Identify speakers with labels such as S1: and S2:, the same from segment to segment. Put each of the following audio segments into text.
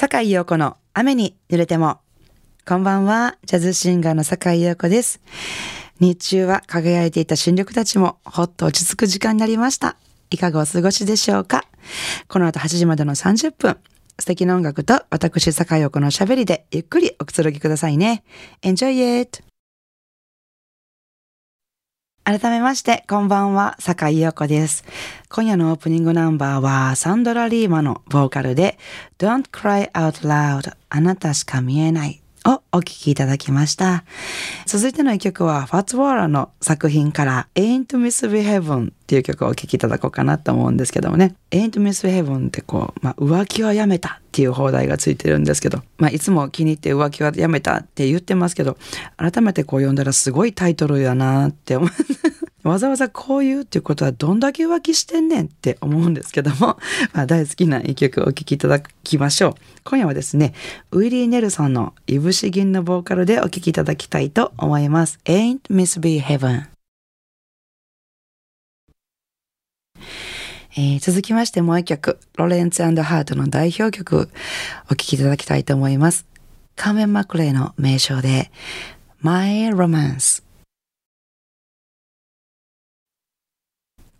S1: 坂井陽子の雨に濡れても。こんばんは、ジャズシンガーの坂井陽子です。日中は輝いていた新緑たちもほっと落ち着く時間になりました。いかがお過ごしでしょうかこの後8時までの30分、素敵な音楽と私坂井陽子のしゃべりでゆっくりおくつろぎくださいね。Enjoy it! 改めまして、こんばんは、坂井陽子です。今夜のオープニングナンバーは、サンドラ・リーマのボーカルで、Don't Cry Out Loud あなたしか見えないをお聴きいただきました。続いての一曲は、ファッツ・ウォーラの作品から、Ain't Misbehavin' っていう曲をお聴きいただこうかなと思うんですけどもね。Ain't Misbehavin' ってこう、まあ、浮気はやめたっていう放題がついてるんですけど、まあ、いつも気に入って浮気はやめたって言ってますけど、改めてこう読んだらすごいタイトルやなって思う。わざわざこう言うっていうことはどんだけ浮気してんねんって思うんですけども、まあ、大好きな一曲お聴きいただきましょう。今夜はですね、ウィリー・ネルソンのいぶし銀のボーカルでお聴きいただきたいと思います。Ain't Misbehavin' えー、続きましてもう一曲、ロレンツハートの代表曲お聴きいただきたいと思います。カーメン・マクレイの名称で My Romance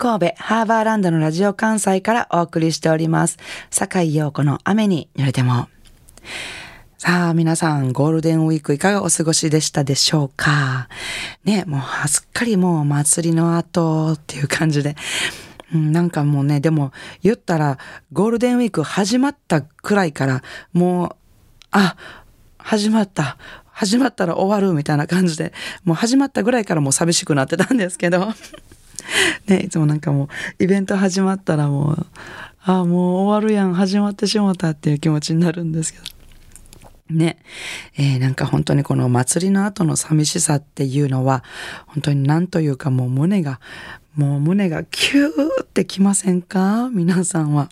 S1: 神戸ハーバーランドのラジオ関西からお送りしております。坂井陽子の雨に濡れても。さあ、皆さん、ゴールデンウィークいかがお過ごしでしたでしょうか？ね、もうすっかりもう祭りの後っていう感じで、なんかもうね、でも言ったらゴールデンウィーク始まったくらいからもう、あ、始まった。始まったら終わるみたいな感じで、もう始まったぐらいからもう寂しくなってたんですけど、ね、いつもなんかもうイベント始まったらもう、ああ、もう終わるやん、始まってしもたっていう気持ちになるんですけど。ね、えー、なんか本当にこの祭りの後の寂しさっていうのは、本当になんというかもう胸がもう胸がキューってきませんか？皆さんは。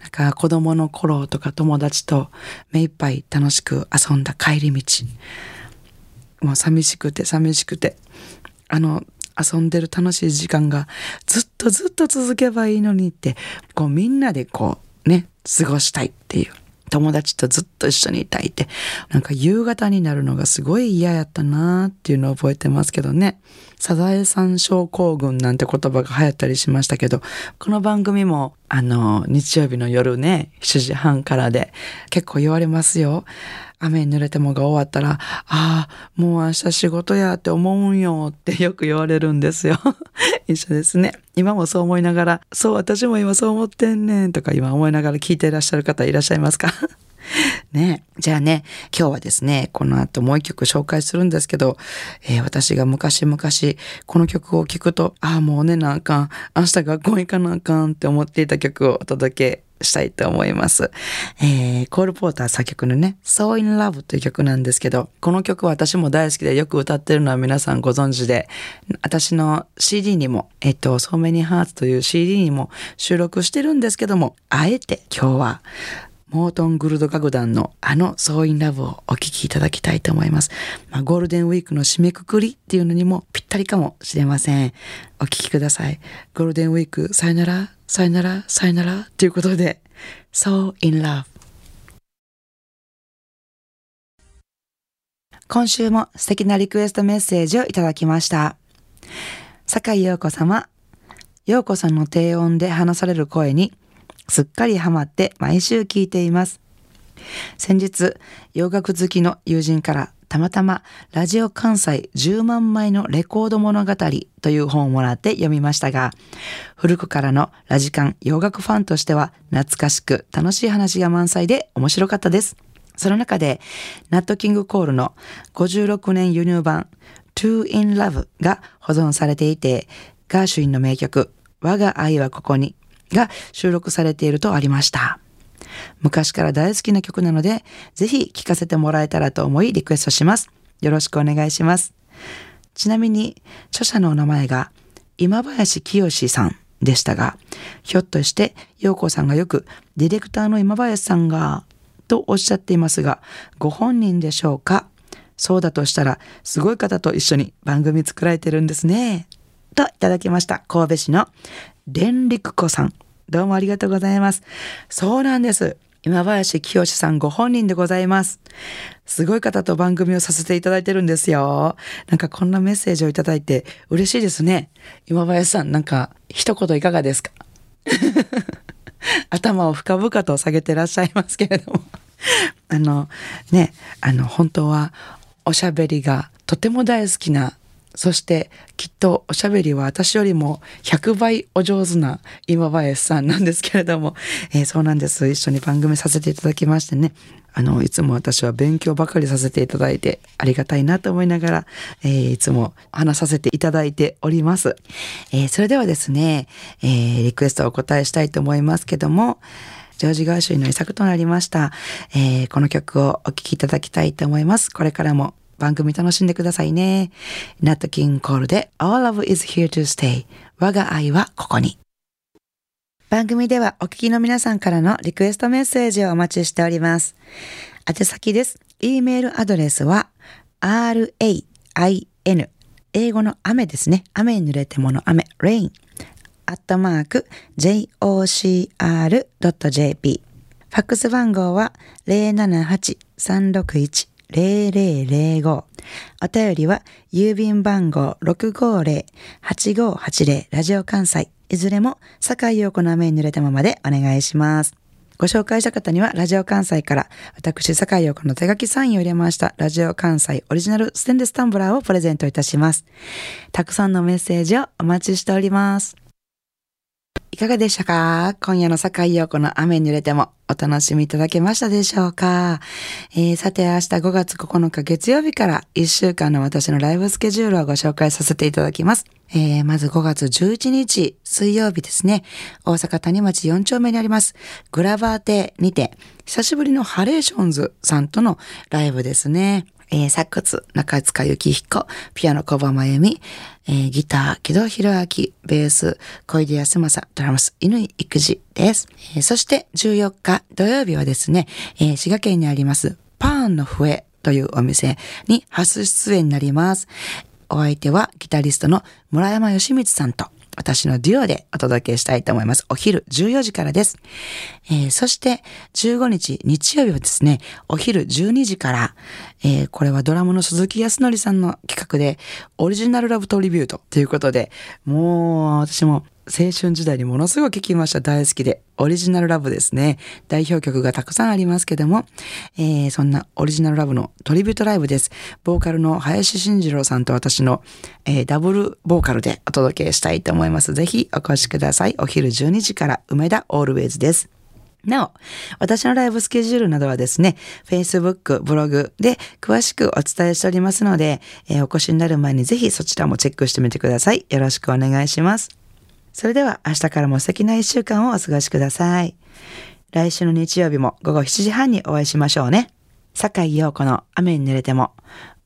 S1: なんか子供の頃とか友達と目いっぱい楽しく遊んだ帰り道。もう寂しくて寂しくて。あの、遊んでる楽しい時間がずっとずっと続けばいいのにって、こうみんなでこうね、過ごしたいっていう。友達とずっと一緒にいたいって、なんか夕方になるのがすごい嫌やったなーっていうのを覚えてますけどね。サザエさん症候群なんて言葉が流行ったりしましたけど、この番組もあの、日曜日の夜ね、7時半からで結構言われますよ。雨に濡れてもが終わったら、ああ、もう明日仕事やって思うんよって よく言われるんですよ。一緒ですね。今もそう思いながら、そう、私も今そう思ってんねんとか今思いながら聞いていらっしゃる方いらっしゃいますか？ねじゃあね、今日はですね、この後もう一曲紹介するんですけど、えー、私が昔々この曲を聴くと、ああ、もうねなあかん、明日学校行かなあかんって思っていた曲をお届けしたいと思います。えー、コール・ポーター作曲のね、So in Love という曲なんですけど、この曲は私も大好きでよく歌ってるのは皆さんご存知で、私の CD にも、えっと、So Many Hearts という CD にも収録してるんですけども、あえて今日はモートン・グルド楽団のあの「ソーインラブをお聴きいただきたいと思います。まあ、ゴールデンウィークの締めくくりっていうのにもぴったりかもしれません。お聴きください。ゴールデンウィークさよなら、さよなら、さよならということで、So in Love 今週も素敵なリクエストメッセージをいただきました。坂井陽子様、陽子さんの低音で話される声にすっかりハマって毎週聞いています。先日、洋楽好きの友人からたまたまラジオ関西10万枚のレコード物語という本をもらって読みましたが、古くからのラジカン洋楽ファンとしては懐かしく楽しい話が満載で面白かったです。その中で、ナットキングコールの56年輸入版 To in Love が保存されていて、ガーシュインの名曲、我が愛はここにが収録されているとありました。昔から大好きな曲なので、ぜひ聴かせてもらえたらと思いリクエストします。よろしくお願いします。ちなみに、著者のお名前が今林清さんでしたが、ひょっとして陽子さんがよくディレクターの今林さんがとおっしゃっていますが、ご本人でしょうか？そうだとしたら、すごい方と一緒に番組作られてるんですね。といただきました。神戸市の連陸子さん。どうもありがとうございます。そうなんです。今林清さんご本人でございます。すごい方と番組をさせていただいてるんですよ。なんかこんなメッセージをいただいて嬉しいですね。今林さん、なんか一言いかがですか？頭を深々と下げてらっしゃいますけれどもあのね、あの本当はおしゃべりがとても大好きなそしてきっとおしゃべりは私よりも100倍お上手な今林さんなんですけれども、えー、そうなんです。一緒に番組させていただきましてね。あの、いつも私は勉強ばかりさせていただいてありがたいなと思いながら、えー、いつも話させていただいております。えー、それではですね、えー、リクエストをお答えしたいと思いますけども、ジョージ・ガーシュイの遺作となりました、えー、この曲をお聴きいただきたいと思います。これからも番組楽しんでくださいね。ナット・キン・コールで All Love is here to stay 我が愛はここに。番組ではお聞きの皆さんからのリクエストメッセージをお待ちしております。宛先です。e メールアドレスは rain 英語の雨ですね。雨に濡れてもの雨 rain アットマーク jocr.jp ファックス番号は078-361 0005お便りは郵便番号650-8580ラジオ関西いずれも坂井陽子の雨に濡れたままでお願いします。ご紹介した方にはラジオ関西から私坂井陽子の手書きサインを入れましたラジオ関西オリジナルステンレスタンブラーをプレゼントいたします。たくさんのメッセージをお待ちしております。いかがでしたか？今夜の坂井陽子の雨に濡れてもお楽しみいただけましたでしょうか、えー、さて明日5月9日月曜日から1週間の私のライブスケジュールをご紹介させていただきます。えー、まず5月11日水曜日ですね。大阪谷町4丁目にあります。グラバー亭にて久しぶりのハレーションズさんとのライブですね。えー、サックス、中塚幸彦、ピアノ小葉真由美、えー、ギター、木戸博明、ベース、小出康政、ドラムス、犬井育児です。えー、そして14日土曜日はですね、えー、滋賀県にあります、パーンの笛というお店に初出演になります。お相手はギタリストの村山義光さんと、私のデュオでお届けしたいと思います。お昼14時からです。えー、そして15日日曜日はですね、お昼12時から、えー、これはドラムの鈴木康則さんの企画で、オリジナルラブトリビュートということで、もう私も青春時代にものすごい聴きました。大好きで。オリジナルラブですね。代表曲がたくさんありますけども、えー、そんなオリジナルラブのトリビュートライブです。ボーカルの林慎二郎さんと私の、えー、ダブルボーカルでお届けしたいと思います。ぜひお越しください。お昼12時から梅田オールウェイズです。なお、私のライブスケジュールなどはですね、Facebook、ブログで詳しくお伝えしておりますので、えー、お越しになる前にぜひそちらもチェックしてみてください。よろしくお願いします。それでは明日からも素敵な一週間をお過ごしください。来週の日曜日も午後7時半にお会いしましょうね。坂井陽子の雨に濡れても。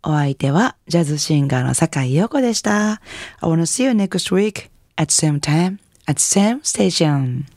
S1: お相手はジャズシンガーの坂井陽子でした。I wanna see you next week at same time at same station.